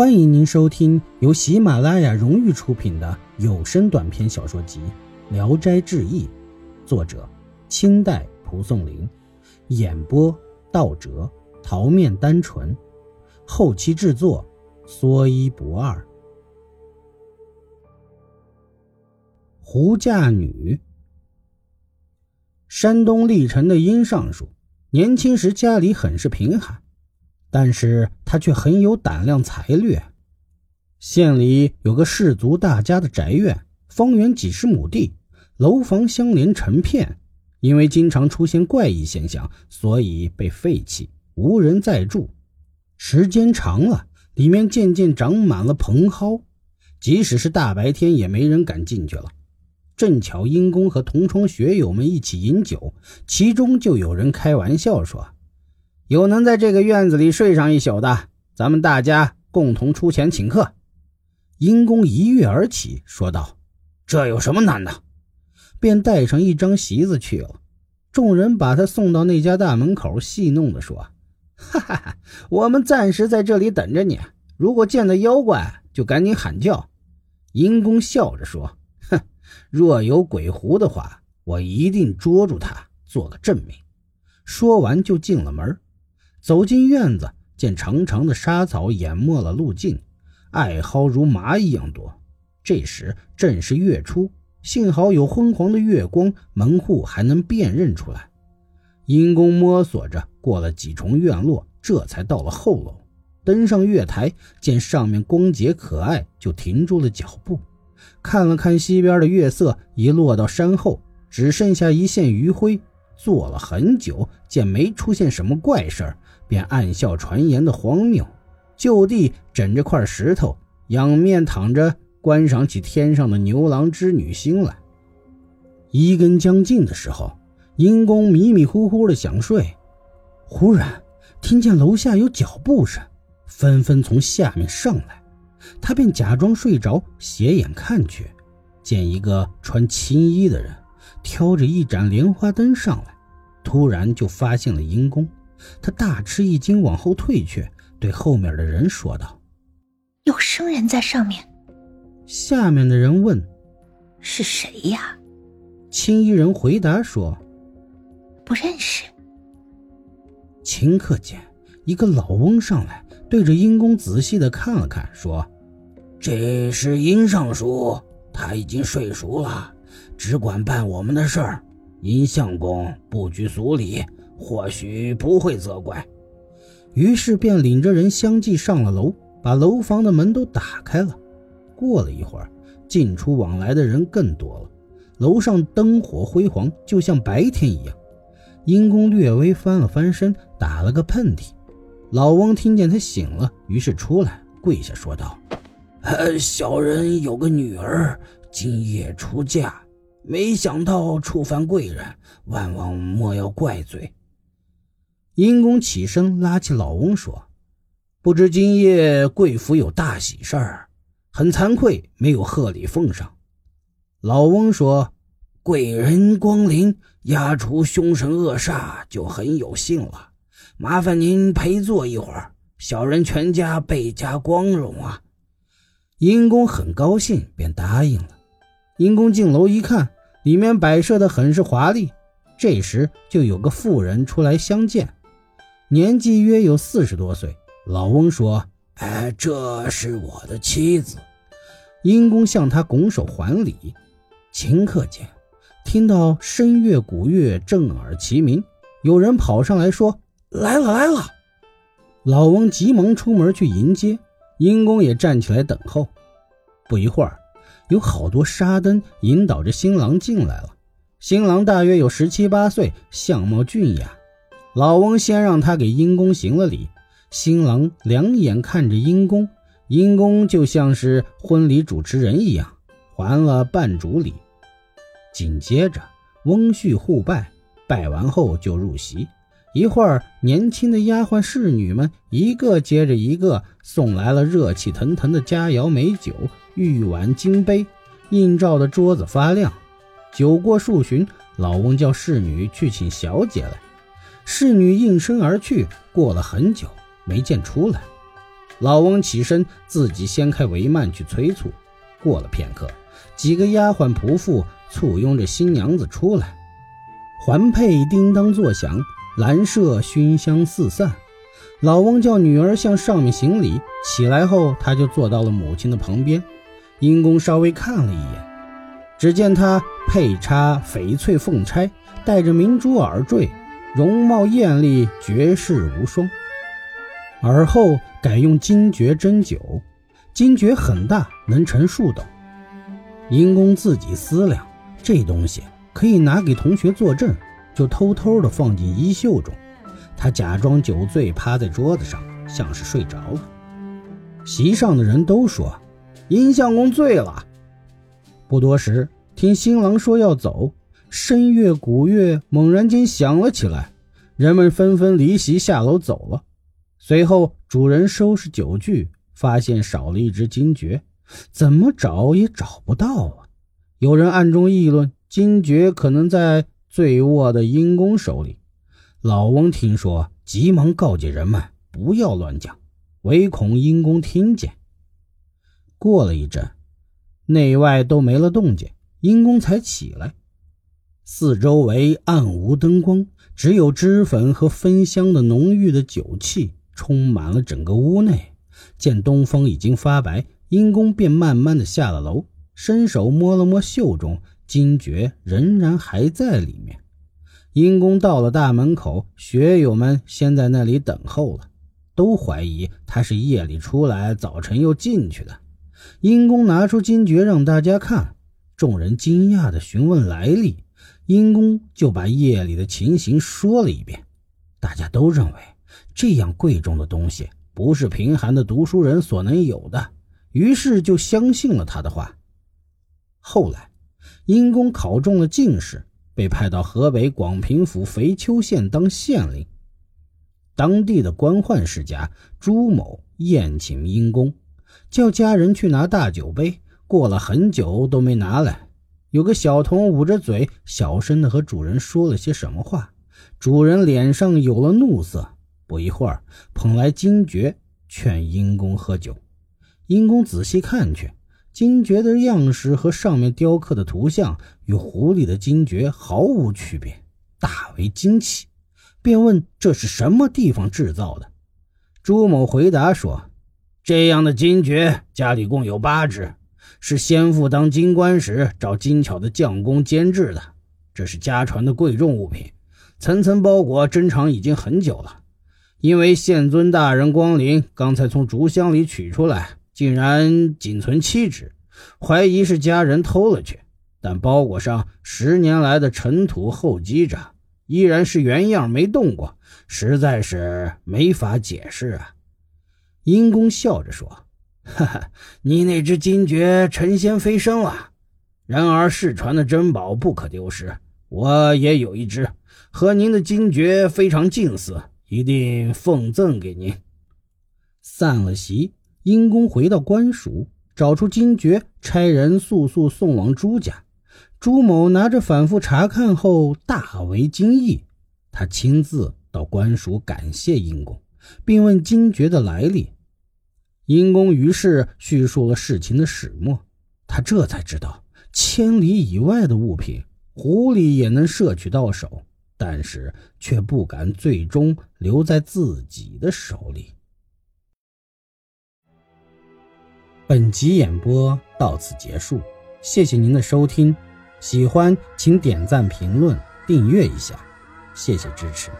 欢迎您收听由喜马拉雅荣誉出品的有声短篇小说集《聊斋志异》，作者清代蒲松龄，演播道哲、桃面单纯，后期制作说一不二。胡嫁女，山东历城的殷尚书，年轻时家里很是贫寒。但是他却很有胆量才略。县里有个氏族大家的宅院，方圆几十亩地，楼房相连成片。因为经常出现怪异现象，所以被废弃，无人再住。时间长了，里面渐渐长满了蓬蒿，即使是大白天，也没人敢进去了。正巧殷公和同窗学友们一起饮酒，其中就有人开玩笑说。有能在这个院子里睡上一宿的，咱们大家共同出钱请客。殷公一跃而起，说道：“这有什么难的？”便带上一张席子去了。众人把他送到那家大门口，戏弄地说：“哈哈哈，我们暂时在这里等着你。如果见到妖怪，就赶紧喊叫。”殷公笑着说：“哼，若有鬼狐的话，我一定捉住他，做个证明。”说完就进了门。走进院子，见长长的沙草掩没了路径，艾蒿如麻一样多。这时正是月初，幸好有昏黄的月光，门户还能辨认出来。殷公摸索着过了几重院落，这才到了后楼。登上月台，见上面光洁可爱，就停住了脚步，看了看西边的月色，一落到山后，只剩下一线余晖。坐了很久，见没出现什么怪事儿。便暗笑传言的荒谬，就地枕着块石头，仰面躺着，观赏起天上的牛郎织女星来。一更将近的时候，殷公迷迷糊糊的想睡，忽然听见楼下有脚步声，纷纷从下面上来，他便假装睡着，斜眼看去，见一个穿青衣的人挑着一盏莲花灯上来，突然就发现了殷公。他大吃一惊，往后退去，对后面的人说道：“有生人在上面。”下面的人问：“是谁呀？”青衣人回答说：“不认识。”顷刻间，一个老翁上来，对着殷公仔细的看了看，说：“这是殷尚书，他已经睡熟了，只管办我们的事儿。殷相公不拘俗礼。”或许不会责怪，于是便领着人相继上了楼，把楼房的门都打开了。过了一会儿，进出往来的人更多了，楼上灯火辉煌，就像白天一样。殷公略微翻了翻身，打了个喷嚏。老翁听见他醒了，于是出来跪下说道：“呃，小人有个女儿，今夜出嫁，没想到触犯贵人，万望莫要怪罪。”殷公起身拉起老翁说：“不知今夜贵府有大喜事儿，很惭愧没有贺礼奉上。”老翁说：“贵人光临，压除凶神恶煞就很有幸了。麻烦您陪坐一会儿，小人全家倍加光荣啊。”殷公很高兴，便答应了。殷公进楼一看，里面摆设的很是华丽。这时就有个妇人出来相见。年纪约有四十多岁，老翁说：“哎，这是我的妻子。”殷公向他拱手还礼。顷刻间，听到声乐鼓乐震耳齐鸣，有人跑上来说：“来了，来了！”老翁急忙出门去迎接，殷公也站起来等候。不一会儿，有好多沙灯引导着新郎进来了。新郎大约有十七八岁，相貌俊雅。老翁先让他给殷公行了礼，新郎两眼看着殷公，殷公就像是婚礼主持人一样，还了半主礼。紧接着，翁婿互拜，拜完后就入席。一会儿，年轻的丫鬟侍女们一个接着一个送来了热气腾腾的佳肴美酒、玉碗金杯，映照的桌子发亮。酒过数巡，老翁叫侍女去请小姐来。侍女应声而去，过了很久没见出来。老翁起身，自己掀开帷幔去催促。过了片刻，几个丫鬟仆妇簇拥着新娘子出来，环佩叮当作响，兰麝熏香四散。老翁叫女儿向上面行礼，起来后，他就坐到了母亲的旁边。阴公稍微看了一眼，只见她佩插翡翠凤钗，戴着明珠耳坠，容貌艳丽，绝世无双。而后改用金爵斟酒，金爵很大，能盛数斗。殷公自己思量，这东西可以拿给同学作证，就偷偷的放进衣袖中。他假装酒醉，趴在桌子上，像是睡着了。席上的人都说。殷相公醉了。不多时，听新郎说要走，声乐古乐猛然间响了起来，人们纷纷离席下楼走了。随后，主人收拾酒具，发现少了一只金爵，怎么找也找不到啊！有人暗中议论，金爵可能在醉卧的阴公手里。老翁听说，急忙告诫人们不要乱讲，唯恐阴公听见。过了一阵，内外都没了动静，阴公才起来。四周围暗无灯光，只有脂粉和芬香的浓郁的酒气充满了整个屋内。见东风已经发白，阴公便慢慢的下了楼，伸手摸了摸袖中，金爵仍然还在里面。阴公到了大门口，学友们先在那里等候了，都怀疑他是夜里出来，早晨又进去的。阴公拿出金爵让大家看，众人惊讶的询问来历，殷公就把夜里的情形说了一遍。大家都认为这样贵重的东西不是贫寒的读书人所能有的，于是就相信了他的话。后来，殷公考中了进士，被派到河北广平府肥丘县当县令。当地的官宦世家朱某宴请殷公。叫家人去拿大酒杯，过了很久都没拿来。有个小童捂着嘴，小声的和主人说了些什么话。主人脸上有了怒色，不一会儿捧来金爵，劝阴公喝酒。阴公仔细看去，金爵的样式和上面雕刻的图像与壶里的金爵毫无区别，大为惊奇，便问这是什么地方制造的。朱某回答说。这样的金爵家里共有八只，是先父当金官时找精巧的匠工监制的。这是家传的贵重物品，层层包裹，珍藏已经很久了。因为县尊大人光临，刚才从竹箱里取出来，竟然仅存七只，怀疑是家人偷了去。但包裹上十年来的尘土厚积着，依然是原样，没动过，实在是没法解释啊。阴公笑着说：“哈哈，你那只金爵成仙飞升了。然而世传的珍宝不可丢失，我也有一只，和您的金爵非常近似，一定奉赠给您。”散了席，殷公回到官署，找出金爵，差人速速送往朱家。朱某拿着反复查看后，大为惊异。他亲自到官署感谢殷公。并问金爵的来历，因公于是叙述了事情的始末。他这才知道，千里以外的物品，狐狸也能摄取到手，但是却不敢最终留在自己的手里。本集演播到此结束，谢谢您的收听，喜欢请点赞、评论、订阅一下，谢谢支持。